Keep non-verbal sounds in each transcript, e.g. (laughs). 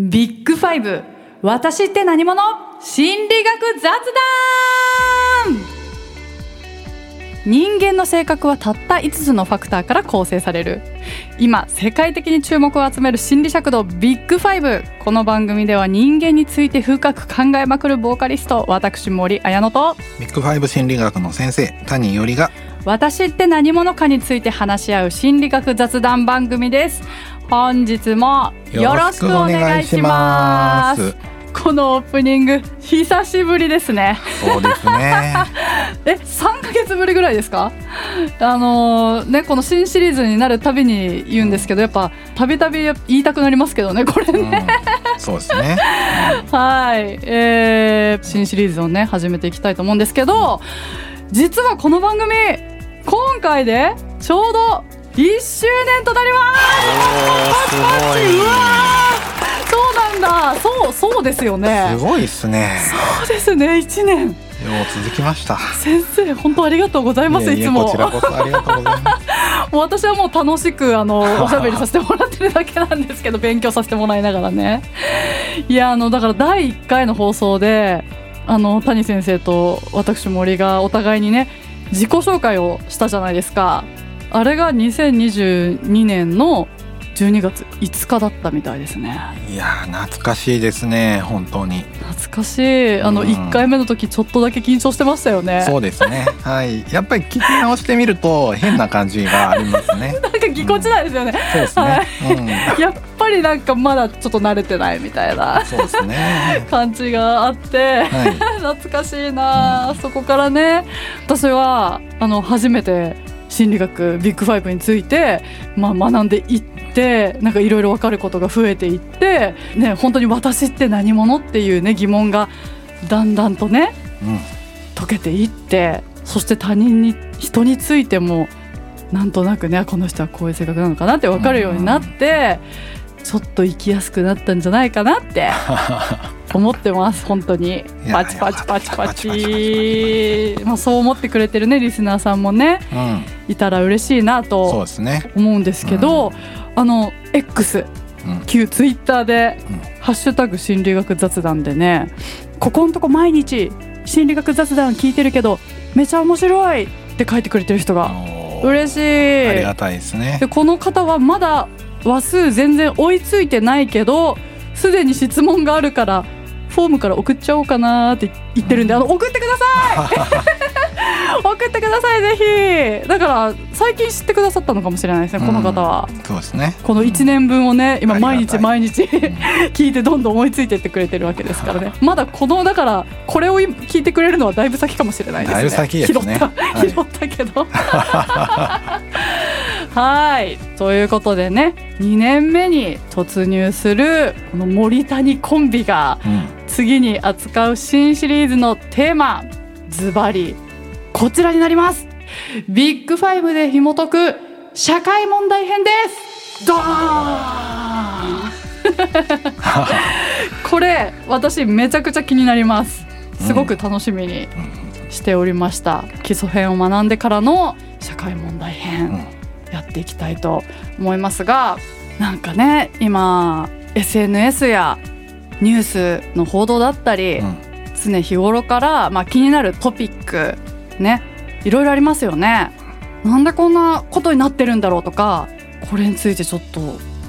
ビッグファイブ。私って何者？心理学雑談。人間の性格はたった5つのファクターから構成される。今世界的に注目を集める心理尺度ビッグファイブ。この番組では人間について深く考えまくるボーカリスト私森彩乃と。ビッグファイブ心理学の先生谷よりが。私って何者かについて話し合う心理学雑談番組です本日もよろしくお願いします。このオープニング久しぶりですね。そうですね。(laughs) え3ヶ月ぶりぐらいですか？あのーねこの新シリーズになるたびに言うんですけどやっぱたびたび言いたくなりますけどねこれね、うん、そうですね。(laughs) はい、えー、新シリーズをね始めていきたいと思うんですけど実はこの番組今回でちょうど1周年となります。おーすごい。うわー。そうなんだ。そうそうですよね。すごいですね。そうですね1年。よう続きました。先生本当ありがとうございますいつも。こちらこそありがとうございます。(laughs) もう私はもう楽しくあのおしゃべりさせてもらってるだけなんですけど勉強させてもらいながらね。いやあのだから第1回の放送であの谷先生と私森がお互いにね自己紹介をしたじゃないですかあれが2022年の12月5日だったみたいですね。いやー懐かしいですね本当に。懐かしい。あのうん。1回目の時ちょっとだけ緊張してましたよね。そうですね。(laughs) はい。やっぱり聞き直してみると変な感じがありますね。(laughs) なんかぎこちないですよね、そうですね、(laughs) やっぱりなんかまだちょっと慣れてないみたいなうんそうですね。感じがあってはい。懐かしいな、そこからね私はあの初めて心理学ビッグファイブについて、まあ、学んでいってなんかいろいろ分かることが増えていって、ね、本当に私って何者っていうね疑問がだんだんとねうん。解けていってそして他人に人についてもなんとなくねこの人はこういう性格なのかなって分かるようになって、ちょっと生きやすくなったんじゃないかなって (laughs) 思ってます本当に。やパチパチパチパパチまあそう思ってくれてるねリスナーさんもね。うん。いたら嬉しいなそうとですね。思うんですけど、あの X うん。旧ツイッターでうん「ハッシュタグ心理学雑談」でねここんとこ毎日心理学雑談聞いてるけどめちゃ面白いって書いてくれてる人が嬉しい。ありがたいですね。でこの方はまだ話数全然追いついてないけどすでに質問があるからフォームから送っちゃおうかなって言ってるんであの送ってください！(laughs) 送ってくださいぜひ！だから最近知ってくださったのかもしれないですねこの方は、そうですね。この1年分をね今毎日毎日 (laughs) 聞いてどんどん思いついてってくれてるわけですからね。まだこのだからこれを聞いてくれるのはだいぶ先かもしれないですね。だいぶ先ですね。拾った、はい。拾ったけどはい。ということでね2年目に突入するこの森谷コンビがうん。次に扱う新シリーズのテーマズバリこちらになります。ビッグファイブで紐解く社会問題編です。ドーン。(laughs) これ私めちゃくちゃ気になります。すごく楽しみにしておりました、基礎編を学んでからの社会問題編、やっていきたいと思いますがなんかね今 SNS やニュースの報道だったり、うん常日頃から、まあ、気になるトピックねいろいろありますよね。なんでこんなことになってるんだろうとかこれについてちょっと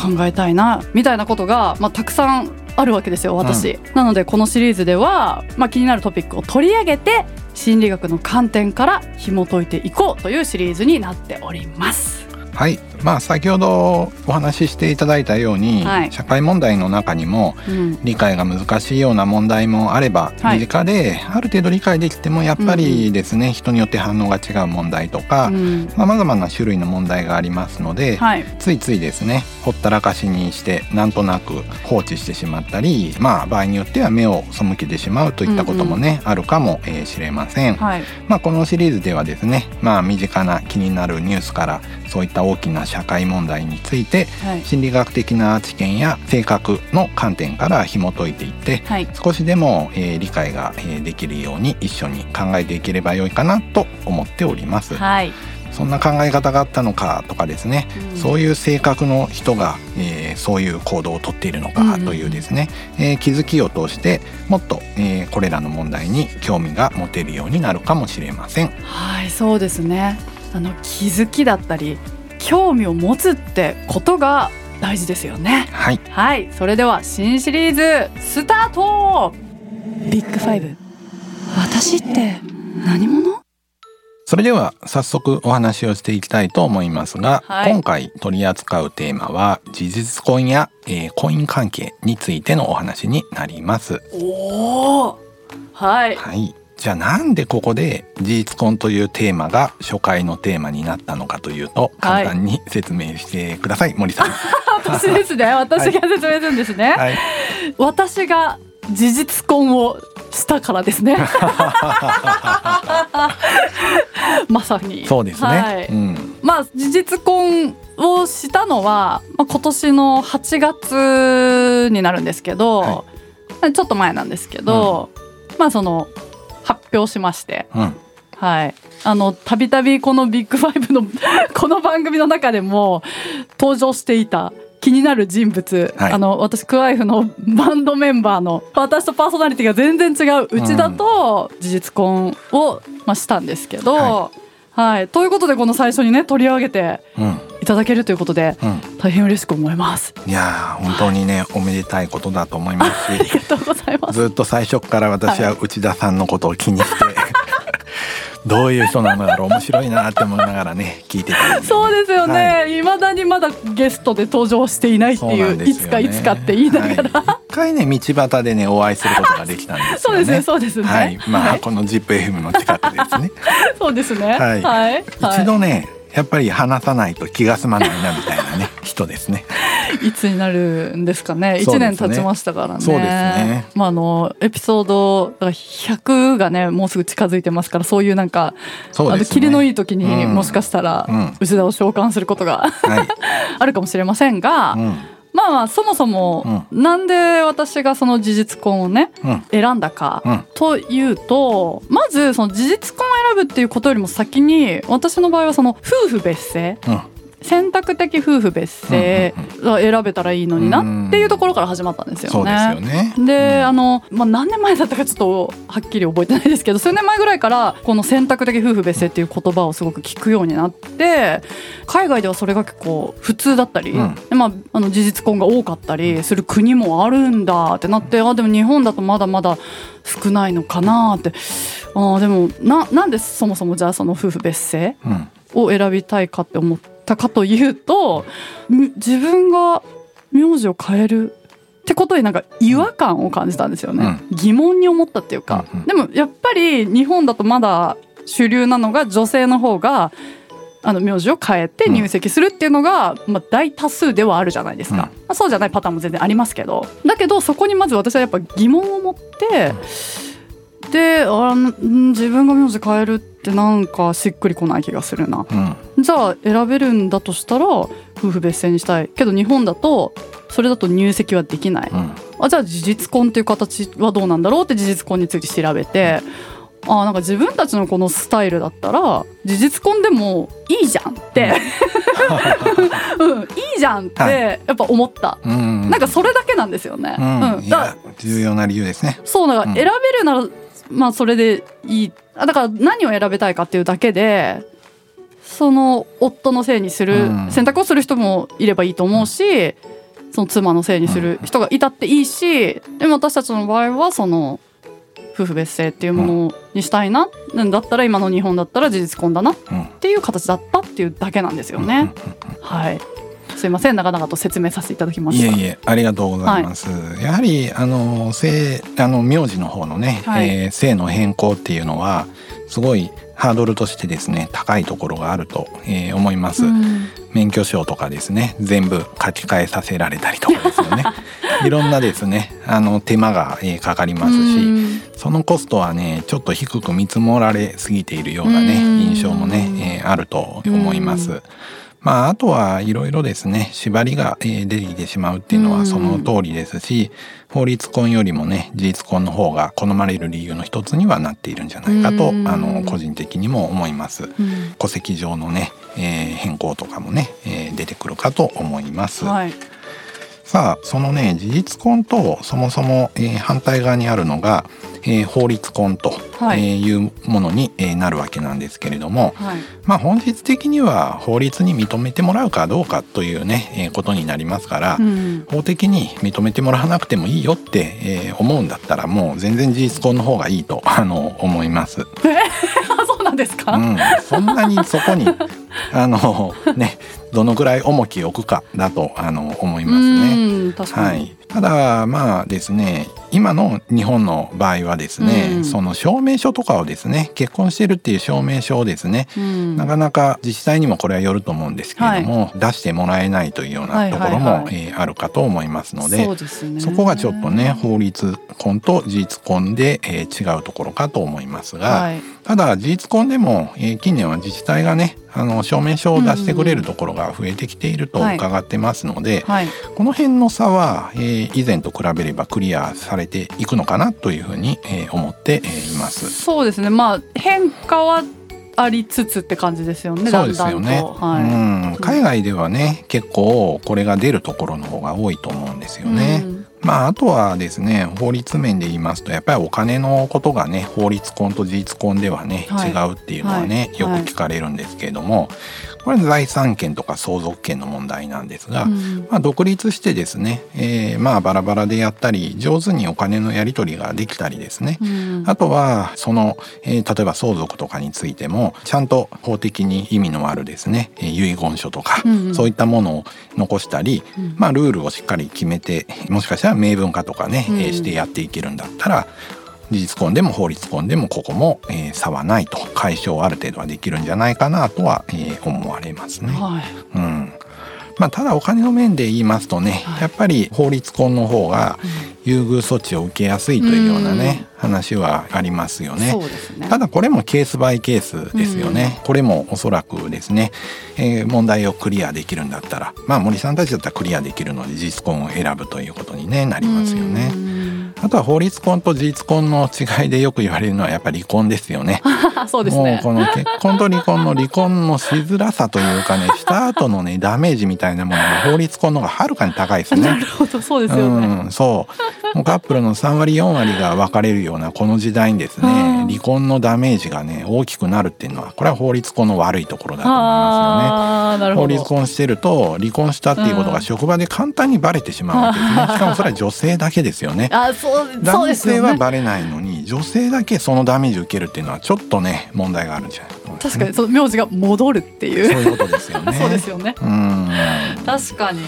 考えたいなみたいなことが、まあ、たくさんあるわけですよ私、なのでこのシリーズでは、まあ、気になるトピックを取り上げて心理学の観点から紐解いていこうというシリーズになっております。はいまあ先ほどお話ししていただいたように、はい。社会問題の中にもうん。理解が難しいような問題もあれば、はい。身近である程度理解できてもやっぱりですね、人によって反応が違う問題とかうん。さまざ、まな種類の問題がありますので、はい。ついついですねほったらかしにしてなんとなく放置してしまったりまあ場合によっては目を背けてしまうといったこともね、あるかもえーしれません。はい。まあ、このシリーズではですね、まあ、身近な気になるニュースからそういった大きな社会問題についてはい。心理学的な知見や性格の観点から紐解いていってはい。少しでも、えー理解が、えーできるように一緒に考えていければよいかなと思っております。はい。そんな考え方があったのかとかですね、うん。そういう性格の人が、えーそういう行動をとっているのうんうん。かというですね、えー気づきを通してもっと、えーこれらの問題に興味が持てるようになるかもしれません。はいそうですね。あの気づきだったり興味を持つってことが大事ですよね。はい、はい。それでは新シリーズスタート!ビッグファイブ私って何者？それでは早速お話をしていきたいと思いますが、はい。今回取り扱うテーマは事実婚や、えー婚姻関係についてのお話になります。おおはい。はい。じゃあなんでここで事実婚というテーマが初回のテーマになったのかというとはい簡単に説明してください、森さん。(laughs) 私ですね私が説明するんですね、はい。私が事実婚をしたからですね (laughs) まさにそうですね。はいうん。まあ事実婚をしたのは、まあ、今年の8月になるんですけど、はちょっと前なんですけど、まあその発表しまして。うん。はい。あのたびたびこのビッグファイブの (laughs) この番組の中でも登場していた気になる人物、はい。あの私クワイフの (laughs) バンドメンバーの私とパーソナリティが全然違ううちだと事実婚を、まあ、したんですけど、ははい。ということでこの最初にね取り上げてうん。いただけるということでうん。大変嬉しく思います。いやー本当にね、おめでたいことだと思いますありしがとうございます。ずっと最初から私は内田さんのことを気にして、(laughs) どういう人なのだろう面白いなって思いながらね聞いてたんでそうですよはね。いまだにまだゲストで登場していないっていうねいつかいつかって言いながら、はい一回ね道端でねお会いすることができたんですよね (laughs) そうですねそうですね。はいまあ、はいこの ZIPFM の近くですね (laughs) そうですね。はいはい。一度ねやっぱり話さないと気が済まないなみたいなね (laughs) 人ですね。いつになるんですかね？一ね。年経ちましたからね。そうですね。まああのエピソードだから100がねもうすぐ近づいてますからそういうなんか、ね。あのキリのいい時に、うん。もしかしたら、うん。内田を召喚することがはい、(laughs) あるかもしれませんが、うん。まあまあそもそも、なんで私がその事実婚をねうん。選んだか、うん。というとまずその事実婚を選ぶっていうことよりも先に私の場合はその夫婦別姓。うん。選択的夫婦別姓が選べたらいいのになっていうところから始まったんですよね。であの、まあ、何年前だったかちょっとはっきり覚えてないですけど数年前ぐらいからこの選択的夫婦別姓っていう言葉をすごく聞くようになって海外ではそれが結構普通だったり、うん。でまあ、あの事実婚が多かったりする国もあるんだってなってあでも日本だとまだまだ少ないのかなって。あでもななんでそもそもじゃあその夫婦別姓うん。を選びたいかって思ったかというとみ自分が名字を変えるってことになんか違和感を感じたんですよね、疑問に思ったっていうか、うんうん。でもやっぱり日本だとまだ主流なのが女性の方があの名字を変えて入籍するっていうのが、まあ、大多数ではあるじゃないですか、うん。まあ、そうじゃないパターンも全然ありますけど。だけどそこにまず私はやっぱ疑問を持って、であん自分が名字変えるってなんかしっくりこない気がするな。うん。じゃあ選べるんだとしたら夫婦別姓にしたい。けど日本だとそれだと入籍はできない、うん。あじゃあ事実婚っていう形はどうなんだろうって事実婚について調べて。あなんか自分たちのこのスタイルだったら事実婚でもいいじゃんって、うん、(laughs) いいじゃんっはてやっぱ思った、うん。なんかそれだけなんですよね。うん、いだや重要な理由ですね。そうだからうん。選べるなら、まあそれでいい。あだから何を選べたいかっていうだけでその夫のせいにするうん。選択をする人もいればいいと思うし、その妻のせいにする人がいたっていいしでも私たちの場合はその夫婦別姓っていうものにしたいな、なんだったら今の日本だったら事実婚だなっうんていう形だったっていうだけなんですよね。はいすいません。長々と説明させていただきました。いえいえありがとうございます、やはりあの姓あの名字の方のね、はい。えー姓の変更っていうのはすごいハードルとしてですね高いところがあると、えー思います、うん。免許証とかですね全部書き換えさせられたりとかですよね。(laughs) いろんなですねあの手間が、えーかかりますし、うん。そのコストはねちょっと低く見積もられすぎているようなねうん。印象もね、えーあると思います。まあ、あとはいろいろですね。縛りが、えー出てきてしまうっていうのはその通りですし、法律婚よりもね事実婚の方が好まれる理由の一つにはなっているんじゃないかと、うん。あの個人的にも思います。うん。戸籍上のね、えー変更とかもね、えー出てくるかと思います。はいさあそのね事実婚とそもそも、えー反対側にあるのが、えー法律婚と、はい。えーいうものに、えーなるわけなんですけれども、はい。まあ本質的には法律に認めてもらうかどうかというね、えーことになりますから、うん。法的に認めてもらわなくてもいいよって、えー思うんだったらもう全然事実婚の方がいいとあの思います。(laughs) あそうなんですか、うん、そんなにそこにあのねどのぐらい重きを置くかだとあの思いますね。はい、ただまあですね今の日本の場合はですね、うん。その証明書とかをですね結婚してるっていう証明書をですね、うん。なかなか自治体にもこれはよると思うんですけれども、出してもらえないというようなところも、はい。はいはいえーあるかと思いますのでね。そこがちょっとね法律婚と事実婚で、えー違うところかと思いますが、はいただ事実婚でも、えー近年は自治体がねあの証明書を出してくれるところが増えてきているとはい。伺ってますので、はい。この辺の差は、えー以前と比べればクリアされていくのかなというふうに、えー思って、えーいます。そうですね。まあ変化はありつつって感じですよねそうですよね。はい。うん、海外ではね結構これが出るところの方が多いと思うんですよね。うんまああとはですね法律面で言いますとやっぱりお金のことがね法律婚と事実婚ではね、はい。違うっていうのはね、はい。よく聞かれるんですけれども、これ財産権とか相続権の問題なんですが、うん。まあ、独立してですね、えーまあバラバラでやったり上手にお金のやり取りができたりですね、うん。あとはその、えー例えば相続とかについてもちゃんと法的に意味のあるですね、えー遺言書とか、うんうん。そういったものを残したり、うん。まあ、ルールをしっかり決めてもしかしたら明文化とかね、うん。えーしてやっていけるんだったら事実婚でも法律婚でもここも、えー差はないと。解消ある程度はできるんじゃないかなとは、えー思われますね。はい。うん。まあ、ただお金の面で言いますとね、はい。やっぱり法律婚の方が優遇措置を受けやすいというようなね、話はありますよね。ね。ただこれもケースバイケースですよね、これもおそらくですね、えー問題をクリアできるんだったらまあ森さんたちだったらクリアできるので事実婚を選ぶということに、ね、なりますよね。うんあとは法律婚と事実婚の違いでよく言われるのはやっぱり離婚ですよね。(laughs) そうですもうねこの結婚と離婚の離婚のしづらさというかね (laughs) した後のねダメージみたいなものが法律婚の方がはるかに高いですね。なるほどそうですよね、うん、そうもうカップルの3割4割が別れるようなこの時代にですねうん離婚のダメージがね大きくなるっていうのはこれは法律婚の悪いところだと思いますよね。法律婚してると離婚したっていうことが職場で簡単にバレてしまうんですね。(laughs) しかもそれは女性だけですよね。あそうそう男性ですよねはバレないのに女性だけそのダメージ受けるっていうのはちょっとね問題があるんじゃないかと思いますね確かにその名字が戻るっていうそういうことですよね。(laughs) そうですよねうん確かに。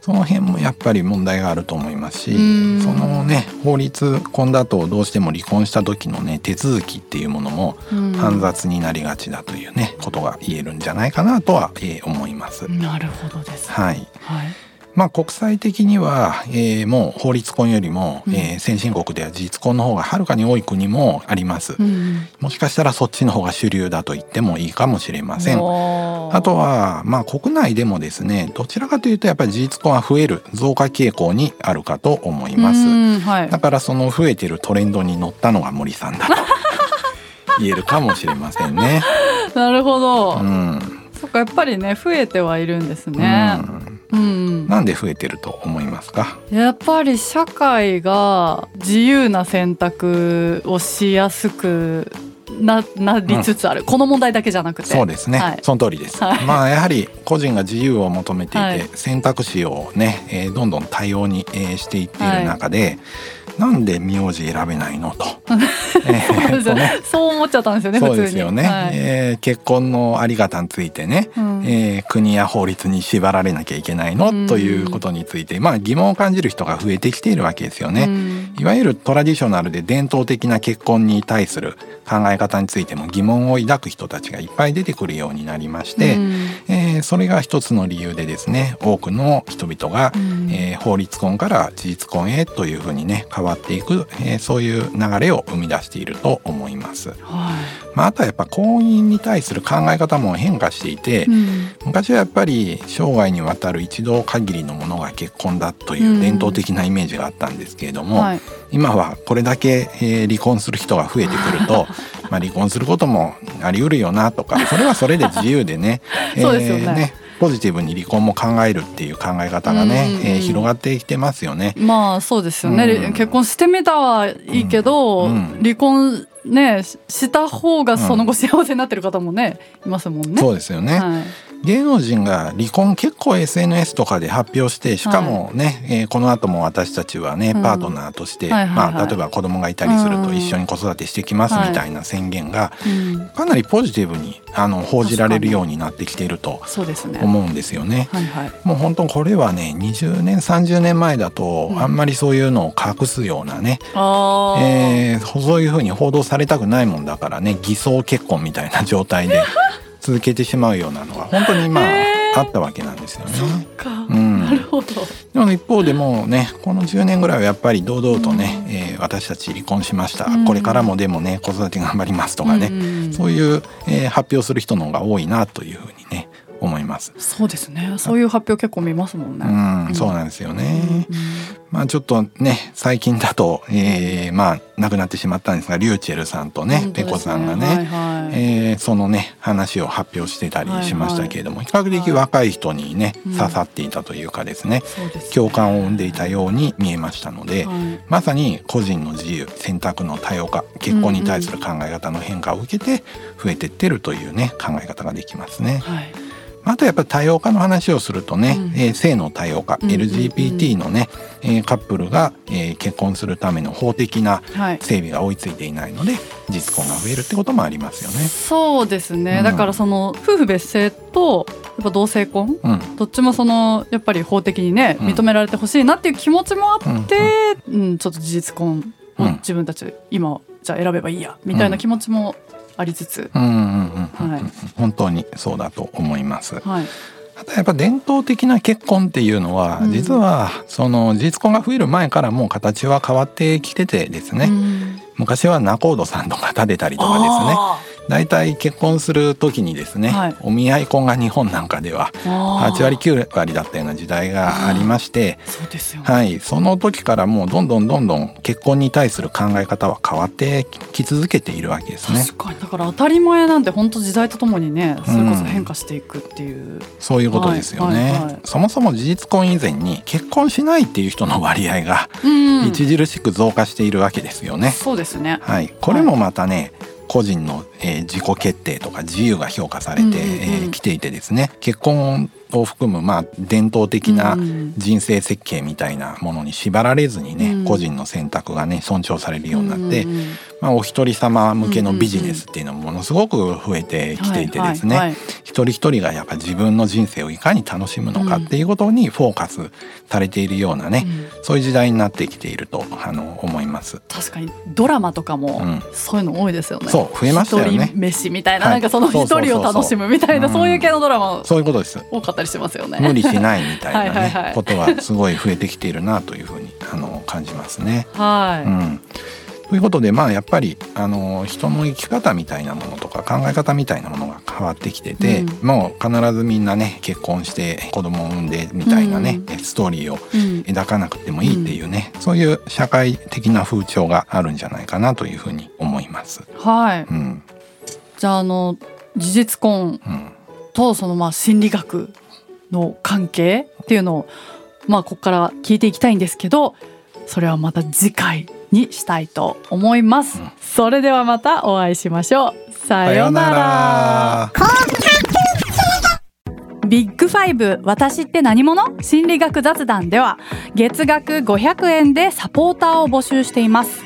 その辺もやっぱり問題があると思いますしうん。そのね法律婚だとどうしても離婚した時のね手続きっていうものもうん。煩雑になりがちだというねことが言えるんじゃないかなとは、えー思います。なるほどです。はい。はいまあ、国際的には、えーもう法律婚よりも、うんえー先進国では事実婚の方がはるかに多い国もあります。うんもしかしたらそっちの方が主流だと言ってもいいかもしれません。あとは、まあ、国内でもですねどちらかというとやっぱり事実婚は増える増加傾向にあるかと思います。うんはいだからその増えてるトレンドに乗ったのが森さんだと (laughs) 言えるかもしれませんね。なるほど、うんそっかやっぱりね増えてはいるんですねうんうん、なんで増えてると思いますか？やっぱり社会が自由な選択をしやすくななりつつある、この問題だけじゃなくて。そうですね、はい。その通りです、はい。まあやはり個人が自由を求めていて、はい。選択肢をね、えーどんどん多様に、えーしていっている中で、なんで名字選べないのと。(laughs) えーそう思っちゃったんですよねそうですよね、はい。えー結婚のあり方についてね、うん。えー国や法律に縛られなきゃいけないの、うんということについてまあ疑問を感じる人が増えてきているわけですよね。うん。いわゆるトラディショナルで伝統的な結婚に対する考え方についても疑問を抱く人たちがいっぱい出てくるようになりまして、うん。えーえーそれが一つの理由でですね多くの人々が、うん。えー法律婚から事実婚へというふうにね変わっていく、えーそういう流れを生み出していると思います。はまあ、あとはやっぱ婚姻に対する考え方も変化していて、い。うん昔はやっぱり生涯にわたる一度限りのものが結婚だという伝統的なイメージがあったんですけれども、はい。今はこれだけ、えー離婚する人が増えてくると (laughs) まあ離婚することもあり得るよなとかそれはそれで自由でね (laughs) そうですよねポジティブに離婚も考えるっていう考え方がね、うえー広がってきてますよね。まあそうですよね、うん。結婚してみたはいいけど、うん。うん。離婚ねしした方がその後幸せになってる方もねいますもんね。そうですよね、はい芸能人が離婚結構 SNS とかで発表してしかもね、えーこの後も私たちはねうん。パートナーとして、はいはいはい。まあ、例えば子供がいたりするとうん一緒に子育てしてきますみたいな宣言がうん。かなりポジティブにあの報じられるようになってきていると。思うんですよね。はいはい。もう本当これはね20年30年前だとうん。あんまりそういうのを隠すようなね、ああ、えーそういうふうに報道されたくないもんだからね偽装結婚みたいな状態で (laughs) 続けてしまうようなのが本当にまあ、あったわけなんですよね。か、うん。なるほど。でも一方でもうねこの10年ぐらいはやっぱり堂々とね、えー私たち離婚しました、うんこれからもでもね子育て頑張りますとかね、うん。そういう、えー発表する人の方が多いなというふうにね思います。そうですね。そういう発表結構見ますもんね。うん、うんそうなんですよね。うんまあちょっとね最近だと、えーまあ亡くなってしまったんですがリューチェルさんとねペ本当ですコさんがね、はいはいえーそのね話を発表してたりしましたけれども、比較的若い人にね、うん刺さっていたというかですね、そうですね共感を生んでいたように見えましたので、はいまさに個人の自由選択の多様化結婚に対する考え方の変化を受けて増えてってるというね考え方ができますね。はい。あとやっぱり多様化の話をするとね、うん。えー性の多様化、うんうんうん。LGBT のね、えーカップルが、えー結婚するための法的なはい。整備が追いついていないので実婚が増えるってこともありますよね。そうですね、うん。だからその夫婦別姓とやっぱ同性婚？うん。どっちもそのやっぱり法的にねうん。認められてほしいなっていう気持ちもあって、うん。ちょっと事実婚をうん。自分たち今じゃあ選べばいいやみたいな気持ちもありつつ、本当にそうだと思います。はい。あとやっぱ伝統的な結婚っていうのは、うん。実はその事実婚が増える前からもう形は変わってきててですね、うん。昔は仲人さんとか建てたりとかですね。あ大体結婚する時にですね、はい。お見合い婚が日本なんかではーあー。8割9割だったような時代がありまして、そうですよ。ね、はい、その時からもうどんどんどんどん結婚に対する考え方は変わってき続けているわけですね。確かに。だから当たり前なんて本当時代とともにねそれこそ変化していくっていう、そういうことですよね、はいはいはい。そもそも事実婚以前に結婚しないっていう人の割合がうん。著しく増加しているわけですよね。そうですね。はい、これもまたね、個人の、えー自己決定とか自由が評価されてき、うんうんうん。えー来ていてですね。結婚を含むまあ伝統的なうん。人生設計みたいなものに縛られずにね、うん。個人の選択がね尊重されるようになって、うんうんうんまあ、お一人様向けのビジネスっていうのもものすごく増えてきていてですね、一人一人がやっぱ自分の人生をいかに楽しむのかっていうことにフォーカスされているようなね、うん。そういう時代になってきているとあの思います。確かにドラマとかもうん。そういうの多いですよね。そう増えましたよね。一人飯みたいな、はい。なんかその一人を楽しむみたいなそういう系のドラマそういうことです。多かったりしますよね。無理しないみたいなねことはすごい増えてきているなというふうにあの感じますね。はい、うん、ということでまあやっぱりあの人の生き方みたいなものとか考え方みたいなものが変わってきてて、うん。もう必ずみんなね結婚して子供を産んでみたいなね、ストーリーをうん。描かなくてもいいっていうね、そういう社会的な風潮があるんじゃないかなというふうに思います。はい。うん。じゃああの事実婚うん。とそのまあ心理学の関係っていうのをまあここから聞いていきたいんですけど、それはまた次回にしたいと思います。うんそれではまたお会いしましょう。ささような。ら。ビッグファイブ私って何者？心理学雑談では月額500円でサポーターを募集しています